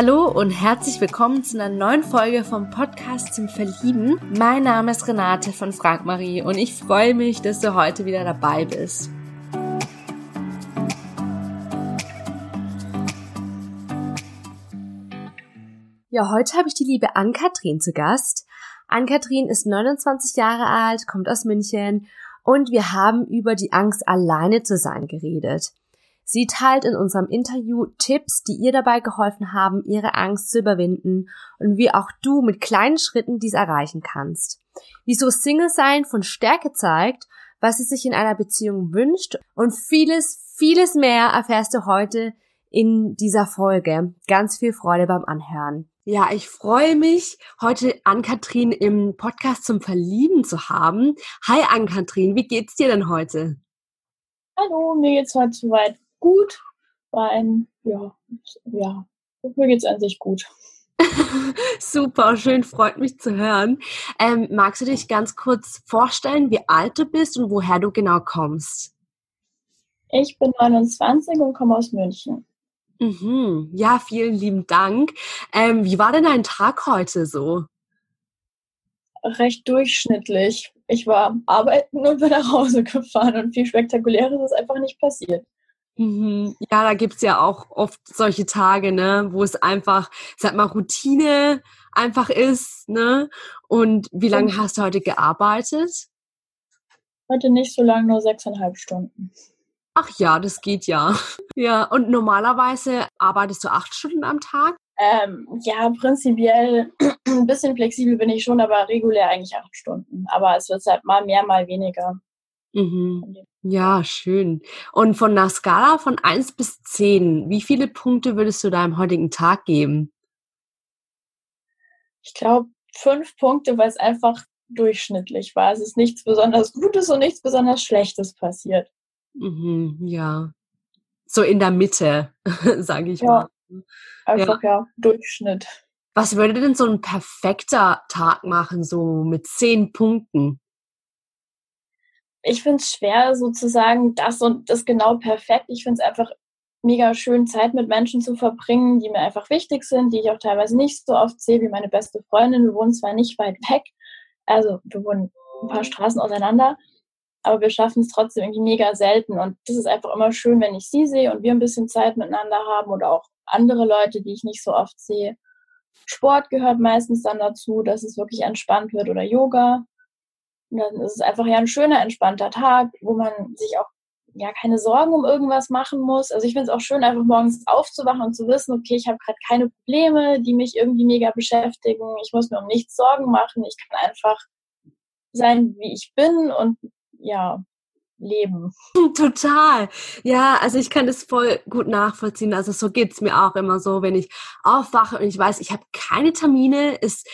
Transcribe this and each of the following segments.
Hallo und herzlich willkommen zu einer neuen Folge vom Podcast zum Verlieben. Mein Name ist Renate von Frank Marie und ich freue mich, dass du heute wieder dabei bist. Ja, heute habe ich die liebe Ann-Kathrin zu Gast. Ann-Kathrin ist 29 Jahre alt, kommt aus München und wir haben über die Angst alleine zu sein geredet. Sie teilt in unserem Interview Tipps, die ihr dabei geholfen haben, ihre Angst zu überwinden und wie auch du mit kleinen Schritten dies erreichen kannst. Wieso Single sein von Stärke zeigt, was sie sich in einer Beziehung wünscht und vieles, vieles mehr erfährst du heute in dieser Folge. Ganz viel Freude beim Anhören. Ja, ich freue mich, heute Ann-Kathrin im Podcast zum Verlieben zu haben. Hi Ann-Kathrin, wie geht's dir denn heute? Hallo, mir geht's heute soweit gut. War ein, ja, ja, mir geht's an sich gut. Super, schön, freut mich zu hören. Ähm, magst du dich ganz kurz vorstellen, wie alt du bist und woher du genau kommst? Ich bin 29 und komme aus München. Mhm. Ja, vielen lieben Dank. Ähm, wie war denn dein Tag heute so? Recht durchschnittlich. Ich war arbeiten und bin nach Hause gefahren und viel Spektakuläres ist einfach nicht passiert. Mhm. Ja, da gibt's ja auch oft solche Tage, ne, wo es einfach, sag mal, Routine einfach ist, ne? Und wie lange hast du heute gearbeitet? Heute nicht so lange, nur sechseinhalb Stunden. Ach ja, das geht ja. Ja, und normalerweise arbeitest du acht Stunden am Tag? Ähm, ja, prinzipiell ein bisschen flexibel bin ich schon, aber regulär eigentlich acht Stunden. Aber es wird halt mal mehr, mal weniger. Mhm. Ja, schön. Und von einer Skala von 1 bis 10, wie viele Punkte würdest du deinem heutigen Tag geben? Ich glaube, fünf Punkte, weil es einfach durchschnittlich war. Es ist nichts besonders Gutes und nichts besonders Schlechtes passiert. Mhm, ja. So in der Mitte, sage ich ja. mal. Einfach ja. ja, Durchschnitt. Was würde denn so ein perfekter Tag machen, so mit zehn Punkten? Ich finde es schwer, sozusagen das und das genau perfekt. Ich finde es einfach mega schön, Zeit mit Menschen zu verbringen, die mir einfach wichtig sind, die ich auch teilweise nicht so oft sehe, wie meine beste Freundin. Wir wohnen zwar nicht weit weg, also wir wohnen ein paar Straßen auseinander, aber wir schaffen es trotzdem irgendwie mega selten. Und das ist einfach immer schön, wenn ich sie sehe und wir ein bisschen Zeit miteinander haben oder auch andere Leute, die ich nicht so oft sehe. Sport gehört meistens dann dazu, dass es wirklich entspannt wird oder Yoga. Und dann ist es einfach ja ein schöner, entspannter Tag, wo man sich auch ja keine Sorgen um irgendwas machen muss. Also ich finde es auch schön, einfach morgens aufzuwachen und zu wissen, okay, ich habe gerade keine Probleme, die mich irgendwie mega beschäftigen. Ich muss mir um nichts Sorgen machen. Ich kann einfach sein, wie ich bin und ja, leben. Total. Ja, also ich kann das voll gut nachvollziehen. Also so geht's mir auch immer so, wenn ich aufwache und ich weiß, ich habe keine Termine, ist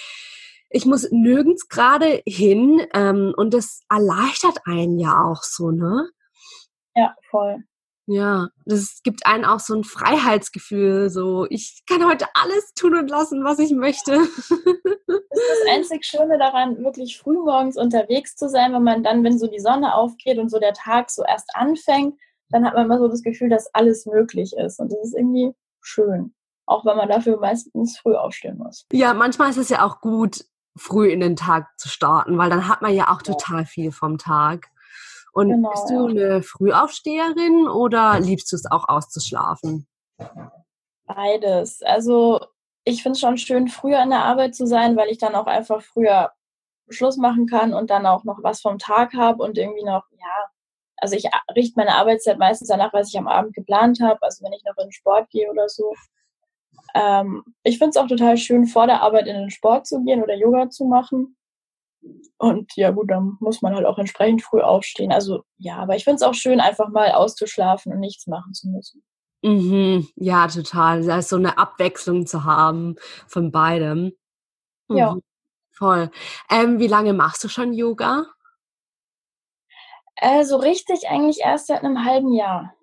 ich muss nirgends gerade hin ähm, und das erleichtert einen ja auch so, ne? Ja, voll. Ja, das gibt einen auch so ein Freiheitsgefühl, so ich kann heute alles tun und lassen, was ich möchte. Das ist das einzig Schöne daran, wirklich früh morgens unterwegs zu sein, wenn man dann, wenn so die Sonne aufgeht und so der Tag so erst anfängt, dann hat man immer so das Gefühl, dass alles möglich ist und das ist irgendwie schön. Auch wenn man dafür meistens früh aufstehen muss. Ja, manchmal ist es ja auch gut, früh in den Tag zu starten, weil dann hat man ja auch total viel vom Tag. Und genau, bist du eine Frühaufsteherin oder liebst du es auch auszuschlafen? Beides. Also ich finde es schon schön, früher in der Arbeit zu sein, weil ich dann auch einfach früher Schluss machen kann und dann auch noch was vom Tag habe und irgendwie noch, ja, also ich richte meine Arbeitszeit meistens danach, was ich am Abend geplant habe. Also wenn ich noch in den Sport gehe oder so, ähm, ich finde es auch total schön, vor der Arbeit in den Sport zu gehen oder Yoga zu machen. Und ja gut, dann muss man halt auch entsprechend früh aufstehen. Also ja, aber ich finde es auch schön, einfach mal auszuschlafen und nichts machen zu müssen. Mhm, ja, total. Da ist so eine Abwechslung zu haben von beidem. Mhm, ja. Voll. Ähm, wie lange machst du schon Yoga? Äh, so richtig eigentlich erst seit einem halben Jahr.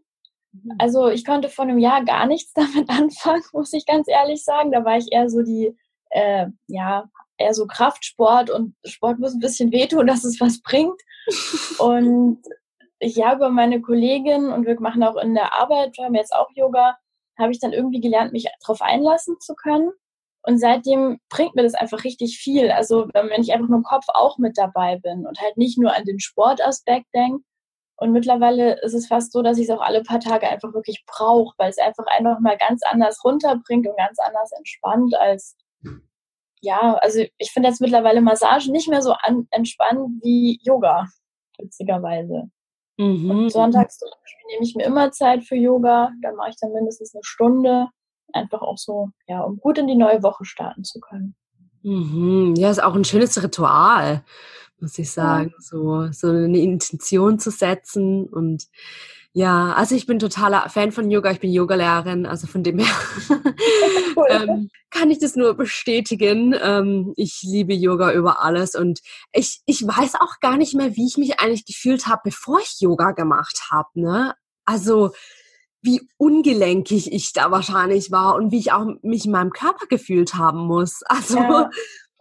Mhm. Also ich konnte vor einem Jahr gar nichts damit anfangen, muss ich ganz ehrlich sagen. Da war ich eher so die, äh, ja, eher so Kraftsport und Sport muss ein bisschen wehtun, dass es was bringt. Und ich ja über meine Kollegin und wir machen auch in der Arbeit, wir haben jetzt auch Yoga, habe ich dann irgendwie gelernt, mich darauf einlassen zu können. Und seitdem bringt mir das einfach richtig viel. Also wenn ich einfach nur im Kopf auch mit dabei bin und halt nicht nur an den Sportaspekt denke. Und mittlerweile ist es fast so, dass ich es auch alle paar Tage einfach wirklich brauche, weil es einfach einfach mal ganz anders runterbringt und ganz anders entspannt als, ja, also ich finde jetzt mittlerweile Massage nicht mehr so an, entspannt wie Yoga, witzigerweise. Mhm. Und sonntags zum Beispiel nehme ich mir immer Zeit für Yoga. Da mache ich dann mindestens eine Stunde einfach auch so, ja, um gut in die neue Woche starten zu können. Mhm. Ja, ist auch ein schönes Ritual, muss ich sagen, ja. so, so eine Intention zu setzen und ja, also ich bin totaler Fan von Yoga. Ich bin Yogalehrerin, also von dem her cool. ähm, kann ich das nur bestätigen. Ähm, ich liebe Yoga über alles und ich, ich weiß auch gar nicht mehr, wie ich mich eigentlich gefühlt habe, bevor ich Yoga gemacht habe. Ne? Also wie ungelenkig ich da wahrscheinlich war und wie ich auch mich in meinem Körper gefühlt haben muss. Also ja.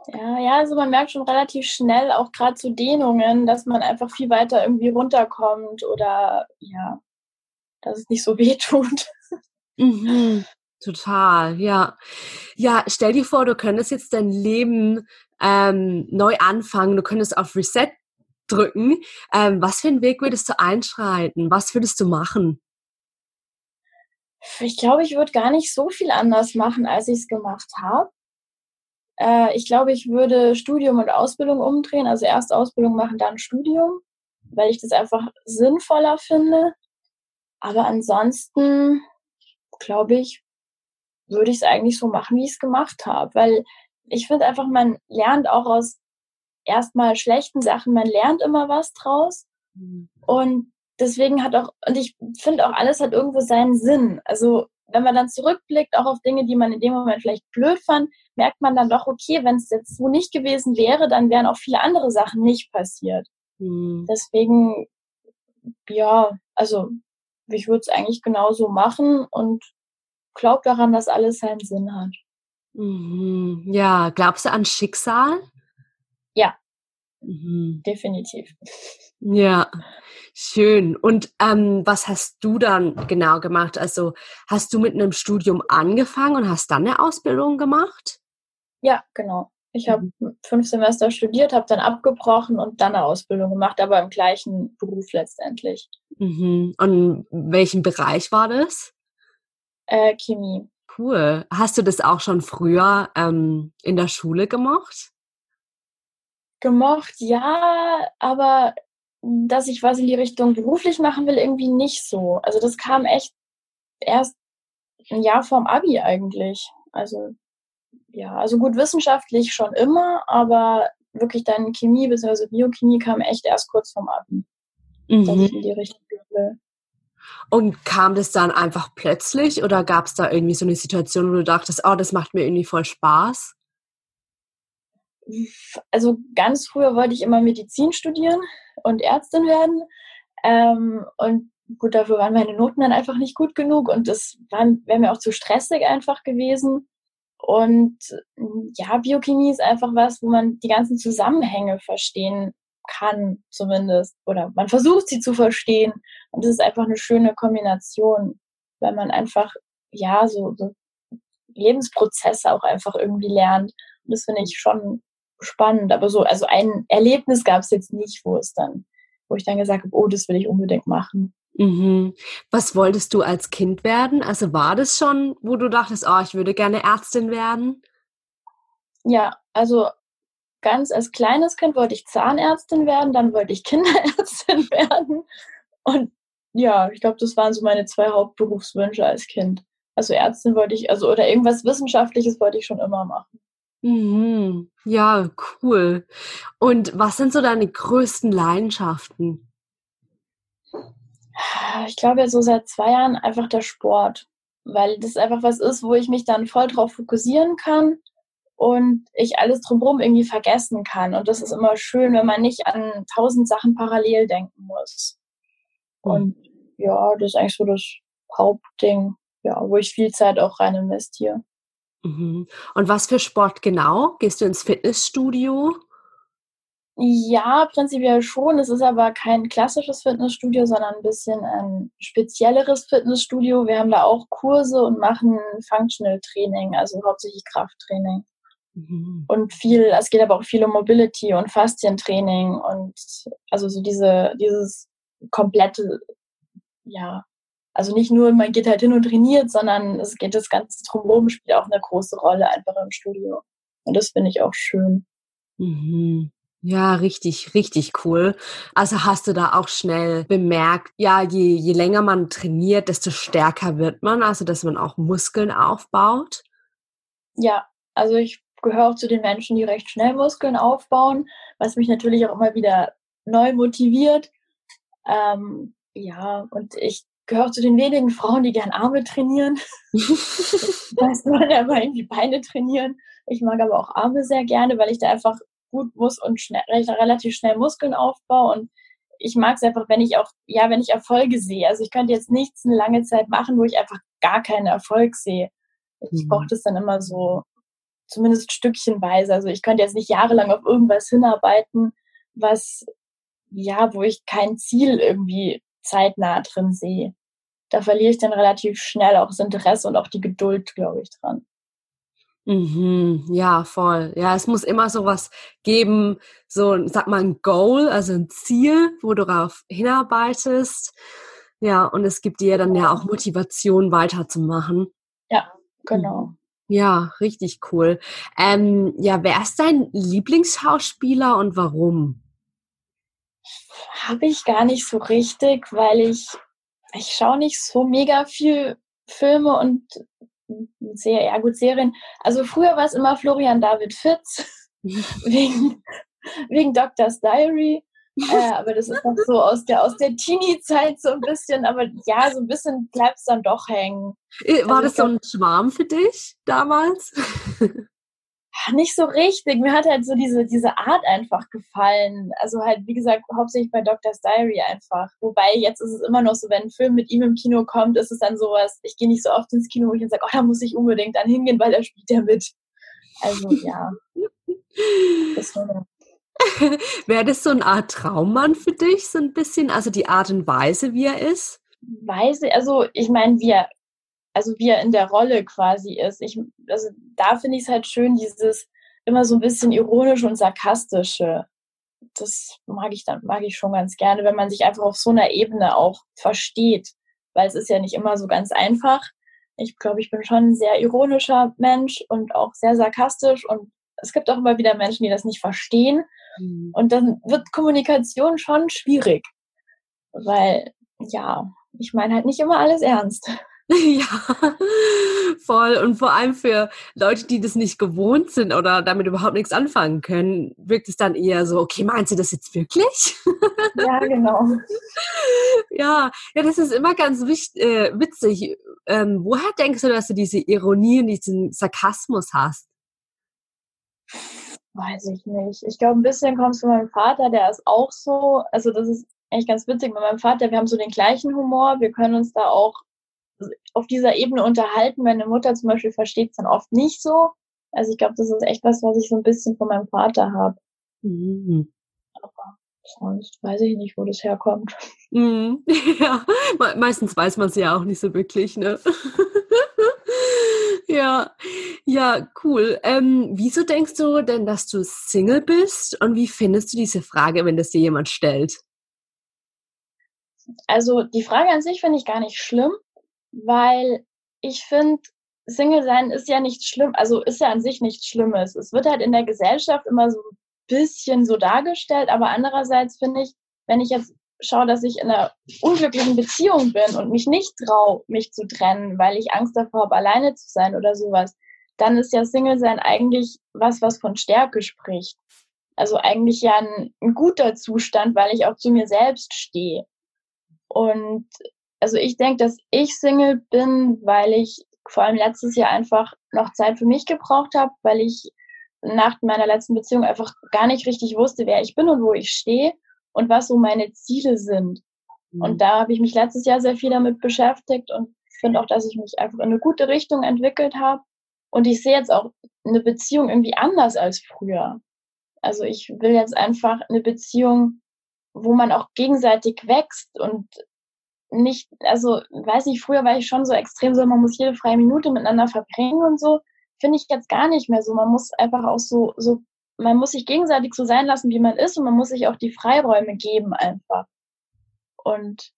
Ja, ja, also man merkt schon relativ schnell, auch gerade zu Dehnungen, dass man einfach viel weiter irgendwie runterkommt oder ja, dass es nicht so weh tut. Mhm, total, ja. Ja, stell dir vor, du könntest jetzt dein Leben ähm, neu anfangen, du könntest auf Reset drücken. Ähm, was für einen Weg würdest du einschreiten? Was würdest du machen? Ich glaube, ich würde gar nicht so viel anders machen, als ich es gemacht habe. Äh, ich glaube, ich würde Studium und Ausbildung umdrehen, also erst Ausbildung machen, dann Studium, weil ich das einfach sinnvoller finde. Aber ansonsten, glaube ich, würde ich es eigentlich so machen, wie ich es gemacht habe, weil ich finde einfach, man lernt auch aus erstmal schlechten Sachen, man lernt immer was draus. Mhm. Und deswegen hat auch, und ich finde auch, alles hat irgendwo seinen Sinn. Also wenn man dann zurückblickt, auch auf Dinge, die man in dem Moment vielleicht blöd fand, merkt man dann doch, okay, wenn es jetzt so nicht gewesen wäre, dann wären auch viele andere Sachen nicht passiert. Mhm. Deswegen, ja, also ich würde es eigentlich genauso machen und glaube daran, dass alles seinen Sinn hat. Mhm. Ja, glaubst du an Schicksal? Ja, mhm. definitiv. Ja, schön. Und ähm, was hast du dann genau gemacht? Also hast du mit einem Studium angefangen und hast dann eine Ausbildung gemacht? Ja, genau. Ich habe mhm. fünf Semester studiert, habe dann abgebrochen und dann eine Ausbildung gemacht, aber im gleichen Beruf letztendlich. Mhm. Und welchen Bereich war das? Äh, Chemie. Cool. Hast du das auch schon früher ähm, in der Schule gemacht? Gemocht, ja, aber dass ich was in die Richtung beruflich machen will, irgendwie nicht so. Also das kam echt erst ein Jahr vorm Abi eigentlich. Also ja, also gut wissenschaftlich schon immer, aber wirklich dann Chemie bzw. Biochemie kam echt erst kurz vorm Abi. Mhm. Dass ich in die Richtung will. Und kam das dann einfach plötzlich oder gab es da irgendwie so eine Situation, wo du dachtest, oh, das macht mir irgendwie voll Spaß? Also ganz früher wollte ich immer Medizin studieren und Ärztin werden. Ähm, und gut, dafür waren meine Noten dann einfach nicht gut genug und das wäre mir auch zu stressig einfach gewesen. Und ja, Biochemie ist einfach was, wo man die ganzen Zusammenhänge verstehen kann, zumindest. Oder man versucht sie zu verstehen. Und das ist einfach eine schöne Kombination, weil man einfach, ja, so, so Lebensprozesse auch einfach irgendwie lernt. Und das finde ich schon spannend. Aber so, also ein Erlebnis gab es jetzt nicht, wo es dann, wo ich dann gesagt habe, oh, das will ich unbedingt machen. Mhm. Was wolltest du als Kind werden? Also war das schon, wo du dachtest, oh, ich würde gerne Ärztin werden? Ja, also ganz als kleines Kind wollte ich Zahnärztin werden, dann wollte ich Kinderärztin werden. Und ja, ich glaube, das waren so meine zwei Hauptberufswünsche als Kind. Also Ärztin wollte ich, also oder irgendwas Wissenschaftliches wollte ich schon immer machen. Mhm. Ja, cool. Und was sind so deine größten Leidenschaften? Ich glaube, so seit zwei Jahren einfach der Sport, weil das einfach was ist, wo ich mich dann voll drauf fokussieren kann und ich alles drumherum irgendwie vergessen kann. Und das ist immer schön, wenn man nicht an tausend Sachen parallel denken muss. Mhm. Und ja, das ist eigentlich so das Hauptding, ja, wo ich viel Zeit auch rein investiere. Mhm. Und was für Sport genau? Gehst du ins Fitnessstudio? Ja, prinzipiell schon. Es ist aber kein klassisches Fitnessstudio, sondern ein bisschen ein spezielleres Fitnessstudio. Wir haben da auch Kurse und machen Functional Training, also hauptsächlich Krafttraining. Mhm. Und viel, es geht aber auch viel um Mobility und Faszientraining und also so diese, dieses komplette, ja, also nicht nur, man geht halt hin und trainiert, sondern es geht das Ganze drumherum, spielt auch eine große Rolle einfach im Studio. Und das finde ich auch schön. Mhm. Ja, richtig, richtig cool. Also hast du da auch schnell bemerkt, ja, je, je länger man trainiert, desto stärker wird man, also dass man auch Muskeln aufbaut? Ja, also ich gehöre auch zu den Menschen, die recht schnell Muskeln aufbauen, was mich natürlich auch immer wieder neu motiviert. Ähm, ja, und ich gehöre zu den wenigen Frauen, die gern Arme trainieren. weiß man ja mal irgendwie Beine trainieren. Ich mag aber auch Arme sehr gerne, weil ich da einfach gut muss und schnell, relativ schnell Muskeln aufbaue und ich mag es einfach, wenn ich auch, ja, wenn ich Erfolge sehe. Also ich könnte jetzt nichts eine lange Zeit machen, wo ich einfach gar keinen Erfolg sehe. Ich mhm. brauche das dann immer so, zumindest stückchenweise. Also ich könnte jetzt nicht jahrelang auf irgendwas hinarbeiten, was, ja, wo ich kein Ziel irgendwie zeitnah drin sehe. Da verliere ich dann relativ schnell auch das Interesse und auch die Geduld, glaube ich, dran. Mhm, ja, voll. Ja, es muss immer sowas geben, so, sag mal, ein Goal, also ein Ziel, wo du darauf hinarbeitest. Ja, und es gibt dir dann ja auch Motivation weiterzumachen. Ja, genau. Mhm. Ja, richtig cool. Ähm, ja, wer ist dein Lieblingsschauspieler und warum? Habe ich gar nicht so richtig, weil ich, ich schaue nicht so mega viel Filme und sehr, ja gut, Serien. Also früher war es immer Florian David Fitz, wegen, wegen Doctor's Diary. Äh, aber das ist noch so aus der, aus der Teenie-Zeit so ein bisschen, aber ja, so ein bisschen bleibt es dann doch hängen. Äh, war also das so ein Schwarm für dich damals? Nicht so richtig. Mir hat halt so diese, diese Art einfach gefallen. Also halt, wie gesagt, hauptsächlich bei Doctor's Diary einfach. Wobei jetzt ist es immer noch so, wenn ein Film mit ihm im Kino kommt, ist es dann sowas, ich gehe nicht so oft ins Kino, wo ich dann sage, oh, da muss ich unbedingt dann hingehen, weil da spielt er mit. Also ja. das war Wäre das so eine Art Traummann für dich, so ein bisschen? Also die Art und Weise, wie er ist? Weise, also ich meine, wie er, also wie er in der Rolle quasi ist. Ich, also da finde ich es halt schön, dieses immer so ein bisschen ironische und sarkastische. Das mag ich dann, mag ich schon ganz gerne, wenn man sich einfach auf so einer Ebene auch versteht. Weil es ist ja nicht immer so ganz einfach. Ich glaube, ich bin schon ein sehr ironischer Mensch und auch sehr sarkastisch und es gibt auch immer wieder Menschen, die das nicht verstehen. Mhm. Und dann wird Kommunikation schon schwierig. Weil, ja, ich meine halt nicht immer alles ernst. Ja, voll. Und vor allem für Leute, die das nicht gewohnt sind oder damit überhaupt nichts anfangen können, wirkt es dann eher so, okay, meinst du das jetzt wirklich? Ja, genau. Ja, ja, das ist immer ganz wichtig, äh, witzig. Ähm, woher denkst du, dass du diese Ironie und diesen Sarkasmus hast? Weiß ich nicht. Ich glaube, ein bisschen kommt es von meinem Vater, der ist auch so. Also, das ist eigentlich ganz witzig mit meinem Vater. Wir haben so den gleichen Humor. Wir können uns da auch auf dieser Ebene unterhalten. Meine Mutter zum Beispiel versteht es dann oft nicht so. Also, ich glaube, das ist echt was, was ich so ein bisschen von meinem Vater habe. Mhm. Aber sonst weiß ich nicht, wo das herkommt. Mhm. Ja, meistens weiß man es ja auch nicht so wirklich, ne? Ja, ja, cool. Ähm, wieso denkst du denn, dass du Single bist und wie findest du diese Frage, wenn das dir jemand stellt? Also die Frage an sich finde ich gar nicht schlimm, weil ich finde, Single sein ist ja nicht schlimm, also ist ja an sich nichts Schlimmes. Es wird halt in der Gesellschaft immer so ein bisschen so dargestellt, aber andererseits finde ich, wenn ich jetzt schaue, dass ich in einer unglücklichen Beziehung bin und mich nicht traue, mich zu trennen, weil ich Angst davor habe, alleine zu sein oder sowas, dann ist ja Single-Sein eigentlich was, was von Stärke spricht. Also eigentlich ja ein, ein guter Zustand, weil ich auch zu mir selbst stehe. Und also ich denke, dass ich Single bin, weil ich vor allem letztes Jahr einfach noch Zeit für mich gebraucht habe, weil ich nach meiner letzten Beziehung einfach gar nicht richtig wusste, wer ich bin und wo ich stehe und was so meine Ziele sind. Mhm. Und da habe ich mich letztes Jahr sehr viel damit beschäftigt und finde auch, dass ich mich einfach in eine gute Richtung entwickelt habe. Und ich sehe jetzt auch eine Beziehung irgendwie anders als früher. Also ich will jetzt einfach eine Beziehung, wo man auch gegenseitig wächst und nicht, also weiß nicht, früher war ich schon so extrem so, man muss jede freie Minute miteinander verbringen und so. Finde ich jetzt gar nicht mehr so. Man muss einfach auch so, so, man muss sich gegenseitig so sein lassen, wie man ist und man muss sich auch die Freiräume geben einfach. Und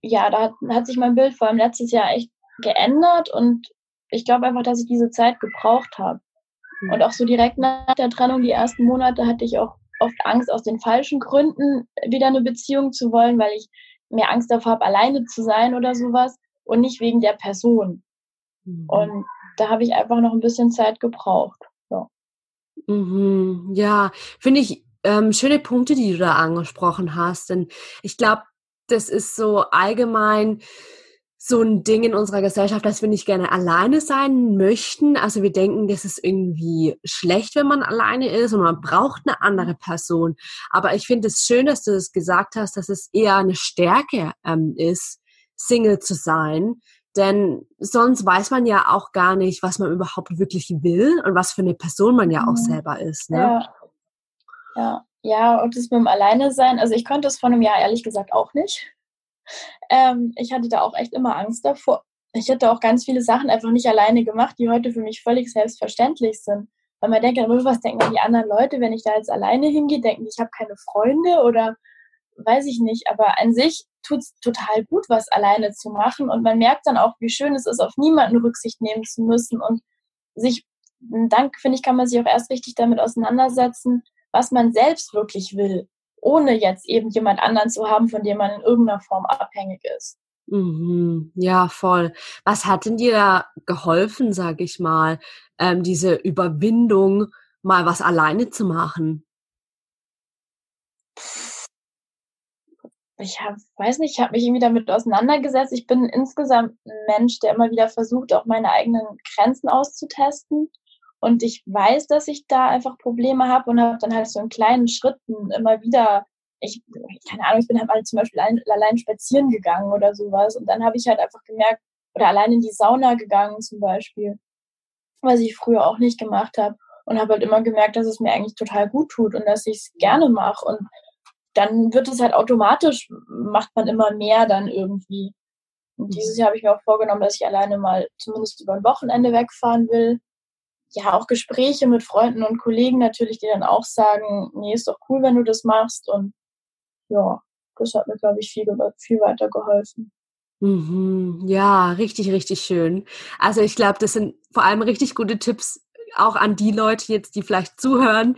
ja, da hat, hat sich mein Bild vor allem letztes Jahr echt geändert und ich glaube einfach, dass ich diese Zeit gebraucht habe. Mhm. Und auch so direkt nach der Trennung, die ersten Monate, hatte ich auch oft Angst, aus den falschen Gründen wieder eine Beziehung zu wollen, weil ich mehr Angst davor habe, alleine zu sein oder sowas und nicht wegen der Person. Mhm. Und da habe ich einfach noch ein bisschen Zeit gebraucht. Ja, mhm. ja finde ich ähm, schöne Punkte, die du da angesprochen hast. Denn ich glaube, das ist so allgemein so ein Ding in unserer Gesellschaft, dass wir nicht gerne alleine sein möchten. Also wir denken, das ist irgendwie schlecht, wenn man alleine ist und man braucht eine andere Person. Aber ich finde es schön, dass du es das gesagt hast, dass es eher eine Stärke ähm, ist, Single zu sein. Denn sonst weiß man ja auch gar nicht, was man überhaupt wirklich will und was für eine Person man ja auch mhm. selber ist. Ne? Ja. ja. Ja, und das mit dem Alleine sein, also ich konnte es vor einem Jahr ehrlich gesagt auch nicht. Ähm, ich hatte da auch echt immer Angst davor. Ich hätte auch ganz viele Sachen einfach nicht alleine gemacht, die heute für mich völlig selbstverständlich sind. Weil man denkt, was denken die anderen Leute, wenn ich da jetzt alleine hingehe? Denken, ich habe keine Freunde oder weiß ich nicht. Aber an sich tut es total gut, was alleine zu machen. Und man merkt dann auch, wie schön es ist, auf niemanden Rücksicht nehmen zu müssen. Und sich, dann finde ich, kann man sich auch erst richtig damit auseinandersetzen, was man selbst wirklich will ohne jetzt eben jemand anderen zu haben, von dem man in irgendeiner Form abhängig ist. Mhm, ja, voll. Was hat denn dir da geholfen, sag ich mal, ähm, diese Überwindung, mal was alleine zu machen? Ich hab, weiß nicht, ich habe mich irgendwie damit auseinandergesetzt. Ich bin insgesamt ein Mensch, der immer wieder versucht, auch meine eigenen Grenzen auszutesten. Und ich weiß, dass ich da einfach Probleme habe und habe dann halt so in kleinen Schritten immer wieder, ich, keine Ahnung, ich bin halt mal zum Beispiel allein, allein spazieren gegangen oder sowas. Und dann habe ich halt einfach gemerkt, oder allein in die Sauna gegangen zum Beispiel, was ich früher auch nicht gemacht habe. Und habe halt immer gemerkt, dass es mir eigentlich total gut tut und dass ich es gerne mache. Und dann wird es halt automatisch, macht man immer mehr dann irgendwie. Und dieses Jahr habe ich mir auch vorgenommen, dass ich alleine mal zumindest über ein Wochenende wegfahren will ja, auch Gespräche mit Freunden und Kollegen natürlich, die dann auch sagen, nee, ist doch cool, wenn du das machst. Und ja, das hat mir, glaube ich, viel, viel weitergeholfen. Mhm, ja, richtig, richtig schön. Also ich glaube, das sind vor allem richtig gute Tipps auch an die Leute jetzt, die vielleicht zuhören,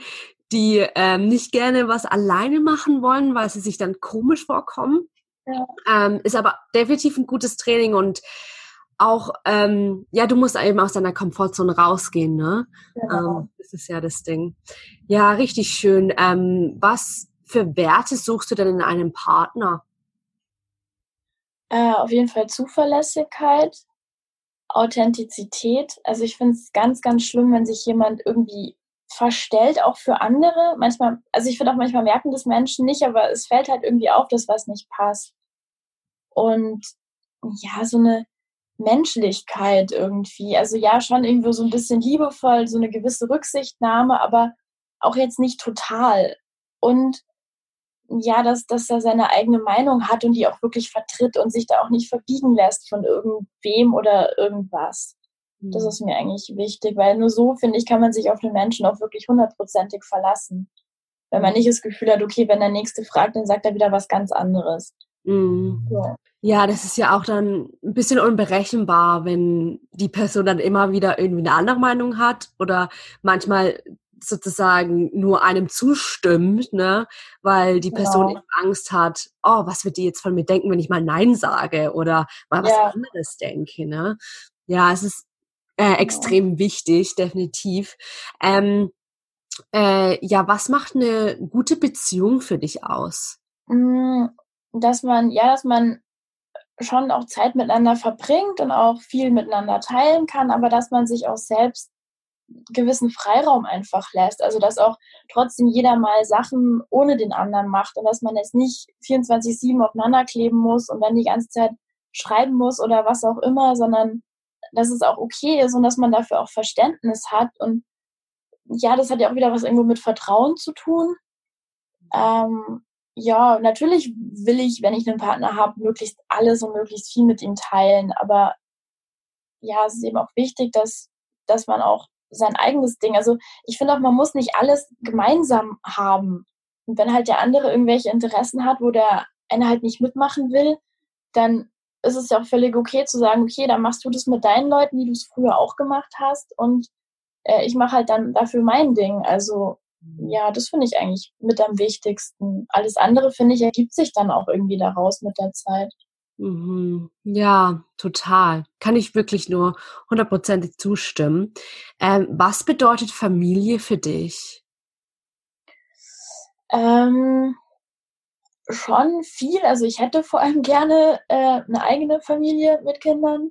die ähm, nicht gerne was alleine machen wollen, weil sie sich dann komisch vorkommen. Ja. Ähm, ist aber definitiv ein gutes Training und auch, ähm, ja, du musst eben aus deiner Komfortzone rausgehen, ne? Genau. Ähm, das ist ja das Ding. Ja, richtig schön. Ähm, was für Werte suchst du denn in einem Partner? Äh, auf jeden Fall Zuverlässigkeit, Authentizität. Also ich finde es ganz, ganz schlimm, wenn sich jemand irgendwie verstellt, auch für andere. Manchmal, also ich finde auch manchmal merken das Menschen nicht, aber es fällt halt irgendwie auf, dass was nicht passt. Und ja, so eine Menschlichkeit irgendwie. Also ja, schon irgendwo so ein bisschen liebevoll, so eine gewisse Rücksichtnahme, aber auch jetzt nicht total. Und ja, dass, dass er seine eigene Meinung hat und die auch wirklich vertritt und sich da auch nicht verbiegen lässt von irgendwem oder irgendwas. Mhm. Das ist mir eigentlich wichtig, weil nur so, finde ich, kann man sich auf den Menschen auch wirklich hundertprozentig verlassen. Wenn man mhm. nicht das Gefühl hat, okay, wenn der Nächste fragt, dann sagt er wieder was ganz anderes. Mhm. Ja. ja, das ist ja auch dann ein bisschen unberechenbar, wenn die Person dann immer wieder irgendwie eine andere Meinung hat oder manchmal sozusagen nur einem zustimmt, ne, weil die Person ja. Angst hat, oh, was wird die jetzt von mir denken, wenn ich mal Nein sage oder mal was ja. anderes denke, ne? Ja, es ist äh, extrem ja. wichtig, definitiv. Ähm, äh, ja, was macht eine gute Beziehung für dich aus? Dass man, ja, dass man schon auch Zeit miteinander verbringt und auch viel miteinander teilen kann, aber dass man sich auch selbst gewissen Freiraum einfach lässt. Also dass auch trotzdem jeder mal Sachen ohne den anderen macht und dass man jetzt nicht 24-7 aufeinander kleben muss und dann die ganze Zeit schreiben muss oder was auch immer, sondern dass es auch okay ist und dass man dafür auch Verständnis hat und ja, das hat ja auch wieder was irgendwo mit Vertrauen zu tun. Ähm, ja, natürlich will ich, wenn ich einen Partner habe, möglichst alles und möglichst viel mit ihm teilen. Aber ja, es ist eben auch wichtig, dass, dass man auch sein eigenes Ding, also ich finde auch, man muss nicht alles gemeinsam haben. Und wenn halt der andere irgendwelche Interessen hat, wo der eine halt nicht mitmachen will, dann ist es ja auch völlig okay zu sagen, okay, dann machst du das mit deinen Leuten, wie du es früher auch gemacht hast und äh, ich mache halt dann dafür mein Ding. Also. Ja, das finde ich eigentlich mit am wichtigsten. Alles andere, finde ich, ergibt sich dann auch irgendwie daraus mit der Zeit. Mhm. Ja, total. Kann ich wirklich nur hundertprozentig zustimmen. Ähm, was bedeutet Familie für dich? Ähm, schon viel. Also ich hätte vor allem gerne äh, eine eigene Familie mit Kindern.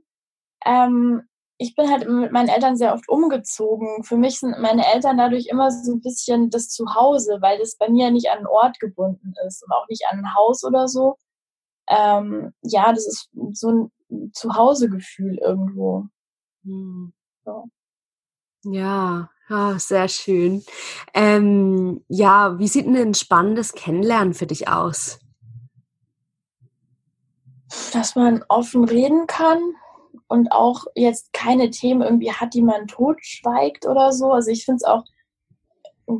Ähm, ich bin halt mit meinen Eltern sehr oft umgezogen. Für mich sind meine Eltern dadurch immer so ein bisschen das Zuhause, weil das bei mir nicht an einen Ort gebunden ist und auch nicht an ein Haus oder so. Ähm, ja, das ist so ein Zuhausegefühl irgendwo. Hm. So. Ja, ja, sehr schön. Ähm, ja, wie sieht denn ein spannendes Kennenlernen für dich aus? Dass man offen reden kann, und auch jetzt keine Themen irgendwie hat, die man totschweigt oder so. Also ich finde es auch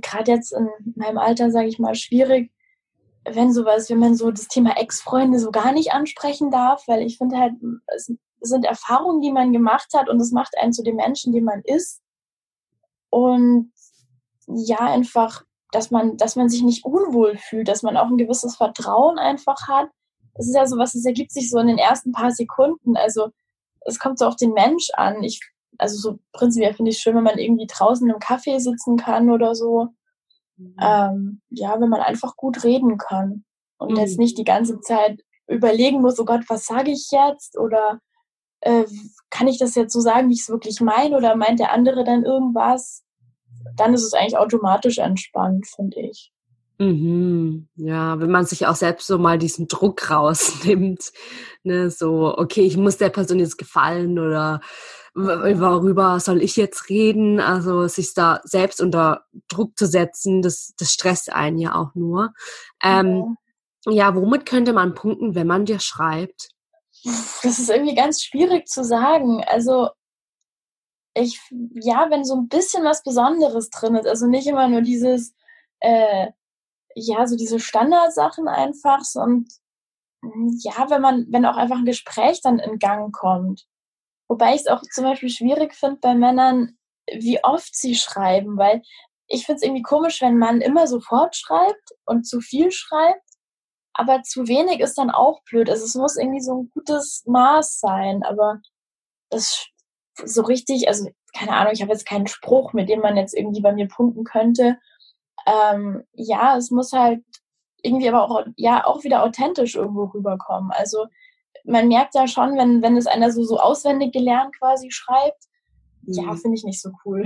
gerade jetzt in meinem Alter, sage ich mal, schwierig, wenn sowas, wenn man so das Thema Ex-Freunde so gar nicht ansprechen darf, weil ich finde halt, es sind Erfahrungen, die man gemacht hat und es macht einen zu dem Menschen, den man ist. Und ja, einfach, dass man, dass man sich nicht unwohl fühlt, dass man auch ein gewisses Vertrauen einfach hat. Es ist ja so was, es ergibt sich so in den ersten paar Sekunden. Also es kommt so auf den Mensch an. Ich, also so prinzipiell finde ich schön, wenn man irgendwie draußen im Café sitzen kann oder so. Mhm. Ähm, ja, wenn man einfach gut reden kann und mhm. jetzt nicht die ganze Zeit überlegen muss, oh Gott, was sage ich jetzt? Oder äh, kann ich das jetzt so sagen, wie ich es wirklich meine? Oder meint der andere dann irgendwas? Dann ist es eigentlich automatisch entspannt, finde ich. Mhm. Ja, wenn man sich auch selbst so mal diesen Druck rausnimmt, ne, so, okay, ich muss der Person jetzt gefallen oder worüber soll ich jetzt reden? Also sich da selbst unter Druck zu setzen, das, das stresst einen ja auch nur. Ähm, ja. ja, womit könnte man punkten, wenn man dir schreibt? Das ist irgendwie ganz schwierig zu sagen. Also ich, ja, wenn so ein bisschen was Besonderes drin ist, also nicht immer nur dieses, äh, ja, so diese Standardsachen einfach und hm, ja, wenn man, wenn auch einfach ein Gespräch dann in Gang kommt. Wobei ich es auch zum Beispiel schwierig finde bei Männern, wie oft sie schreiben, weil ich finde es irgendwie komisch, wenn man immer sofort schreibt und zu viel schreibt, aber zu wenig ist dann auch blöd. Also es muss irgendwie so ein gutes Maß sein, aber das so richtig, also keine Ahnung, ich habe jetzt keinen Spruch, mit dem man jetzt irgendwie bei mir punkten könnte ähm, ja, es muss halt irgendwie aber auch, ja, auch wieder authentisch irgendwo rüberkommen. Also man merkt ja schon, wenn, wenn es einer so, so auswendig gelernt quasi schreibt, mhm. ja, finde ich nicht so cool.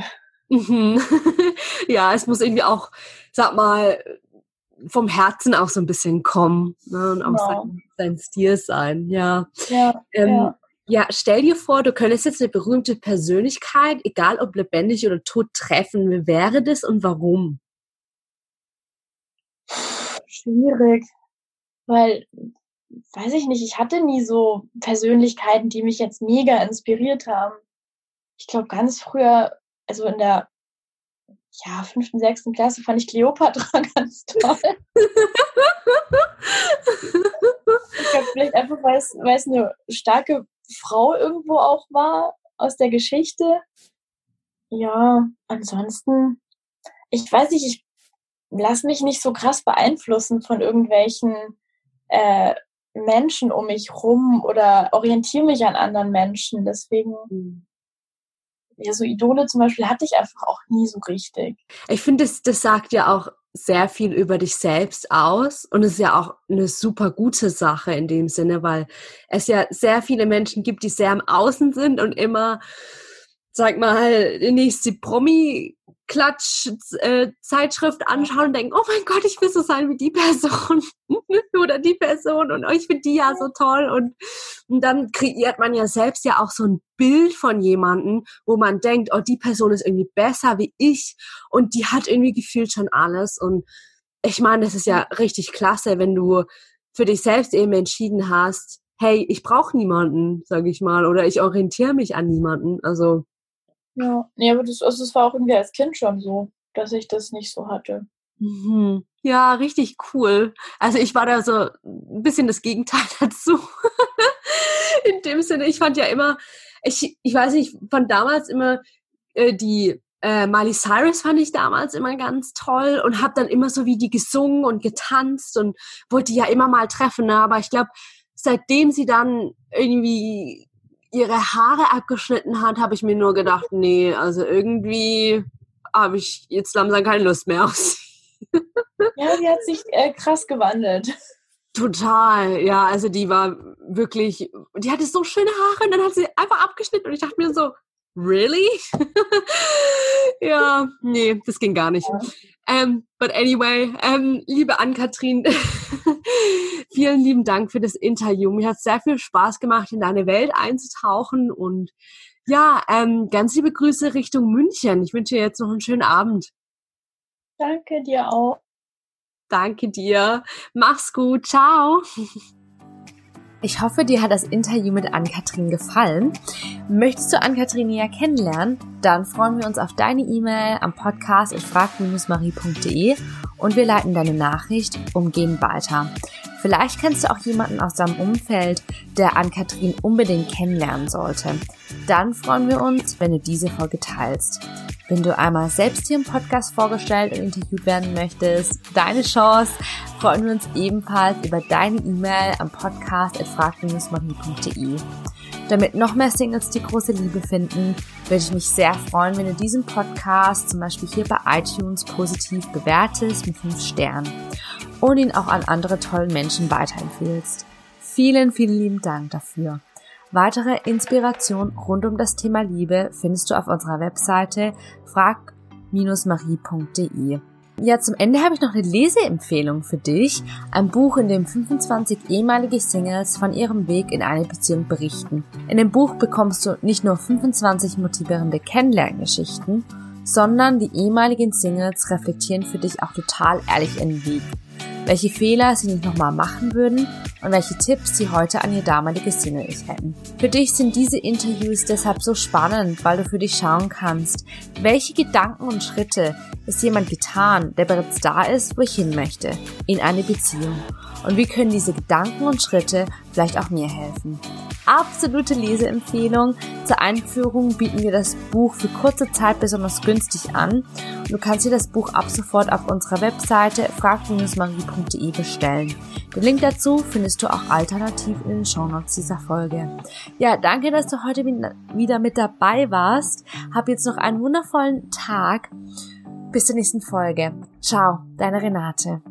Mhm. ja, es muss irgendwie auch, sag mal, vom Herzen auch so ein bisschen kommen ne? und auch genau. sein, sein, Stil sein, ja. Ja, ähm, ja. ja, stell dir vor, du könntest jetzt eine berühmte Persönlichkeit, egal ob lebendig oder tot, treffen. Wer wäre das und warum? Schwierig, weil, weiß ich nicht, ich hatte nie so Persönlichkeiten, die mich jetzt mega inspiriert haben. Ich glaube, ganz früher, also in der ja, fünften, sechsten Klasse fand ich Cleopatra ganz toll. ich glaube, vielleicht einfach, weil es, weil es eine starke Frau irgendwo auch war aus der Geschichte. Ja, ansonsten, ich weiß nicht, ich lass mich nicht so krass beeinflussen von irgendwelchen äh, Menschen um mich rum oder orientiere mich an anderen Menschen. Deswegen, mhm. ja, so Idole zum Beispiel hatte ich einfach auch nie so richtig. Ich finde, das, das sagt ja auch sehr viel über dich selbst aus und es ist ja auch eine super gute Sache in dem Sinne, weil es ja sehr viele Menschen gibt, die sehr am Außen sind und immer, sag mal, die nächste Promi Klatsch-Zeitschrift äh, anschauen und denken, oh mein Gott, ich will so sein wie die Person. Oder die Person und oh, ich finde die ja so toll und, und dann kreiert man ja selbst ja auch so ein Bild von jemanden, wo man denkt, oh, die Person ist irgendwie besser wie ich und die hat irgendwie gefühlt schon alles und ich meine, das ist ja richtig klasse, wenn du für dich selbst eben entschieden hast, hey, ich brauche niemanden, sage ich mal, oder ich orientiere mich an niemanden. Also ja, nee, aber das, also das war auch irgendwie als Kind schon so, dass ich das nicht so hatte. Mhm. Ja, richtig cool. Also ich war da so ein bisschen das Gegenteil dazu. In dem Sinne, ich fand ja immer, ich, ich weiß nicht, von damals immer äh, die äh, Miley Cyrus fand ich damals immer ganz toll und habe dann immer so wie die gesungen und getanzt und wollte ja immer mal treffen. Ne? Aber ich glaube, seitdem sie dann irgendwie ihre Haare abgeschnitten hat, habe ich mir nur gedacht, nee, also irgendwie habe ich jetzt langsam keine Lust mehr auf sie. Ja, die hat sich äh, krass gewandelt. Total, ja, also die war wirklich, die hatte so schöne Haare und dann hat sie einfach abgeschnitten und ich dachte mir so, really? ja, nee, das ging gar nicht. Um, ähm, but anyway, um, liebe Ann-Kathrin, vielen lieben Dank für das Interview. Mir hat sehr viel Spaß gemacht, in deine Welt einzutauchen und ja, um, ganz liebe Grüße Richtung München. Ich wünsche dir jetzt noch einen schönen Abend. Danke dir auch. Danke dir. Mach's gut. Ciao. Ich hoffe, dir hat das Interview mit Ann-Kathrin gefallen. Möchtest du Ann-Kathrin näher kennenlernen? Dann freuen wir uns auf deine E-Mail am Podcast frag-marie.de und wir leiten deine Nachricht umgehend weiter. Vielleicht kennst du auch jemanden aus deinem Umfeld, der Ann-Kathrin unbedingt kennenlernen sollte. Dann freuen wir uns, wenn du diese Folge teilst. Wenn du einmal selbst hier im Podcast vorgestellt und interviewt werden möchtest, deine Chance, freuen wir uns ebenfalls über deine E-Mail am Podcast at frag-marie.de. Damit noch mehr Singles die große Liebe finden, würde ich mich sehr freuen, wenn du diesen Podcast zum Beispiel hier bei iTunes positiv bewertest mit 5 Sternen und ihn auch an andere tollen Menschen weiterempfehlst. Vielen, vielen lieben Dank dafür. Weitere Inspiration rund um das Thema Liebe findest du auf unserer Webseite frag-marie.de. Ja, zum Ende habe ich noch eine Leseempfehlung für dich. Ein Buch, in dem 25 ehemalige Singles von ihrem Weg in eine Beziehung berichten. In dem Buch bekommst du nicht nur 25 motivierende Kennenlerngeschichten, sondern die ehemaligen Singles reflektieren für dich auch total ehrlich ihren Weg welche Fehler sie nicht nochmal machen würden und welche Tipps sie heute an ihr damaliges Single-Ich hätten. Für dich sind diese Interviews deshalb so spannend, weil du für dich schauen kannst, welche Gedanken und Schritte ist jemand getan, der bereits da ist, wo ich hin möchte, in eine Beziehung. Und wie können diese Gedanken und Schritte vielleicht auch mir helfen? Absolute Leseempfehlung. Zur Einführung bieten wir das Buch für kurze Zeit besonders günstig an. Du kannst dir das Buch ab sofort auf unserer Webseite frag-marie.de bestellen. Den Link dazu findest du auch alternativ in den Shownotes dieser Folge. Ja, danke, dass du heute wieder mit dabei warst. Hab jetzt noch einen wundervollen Tag. Bis zur nächsten Folge. Ciao, deine Renate.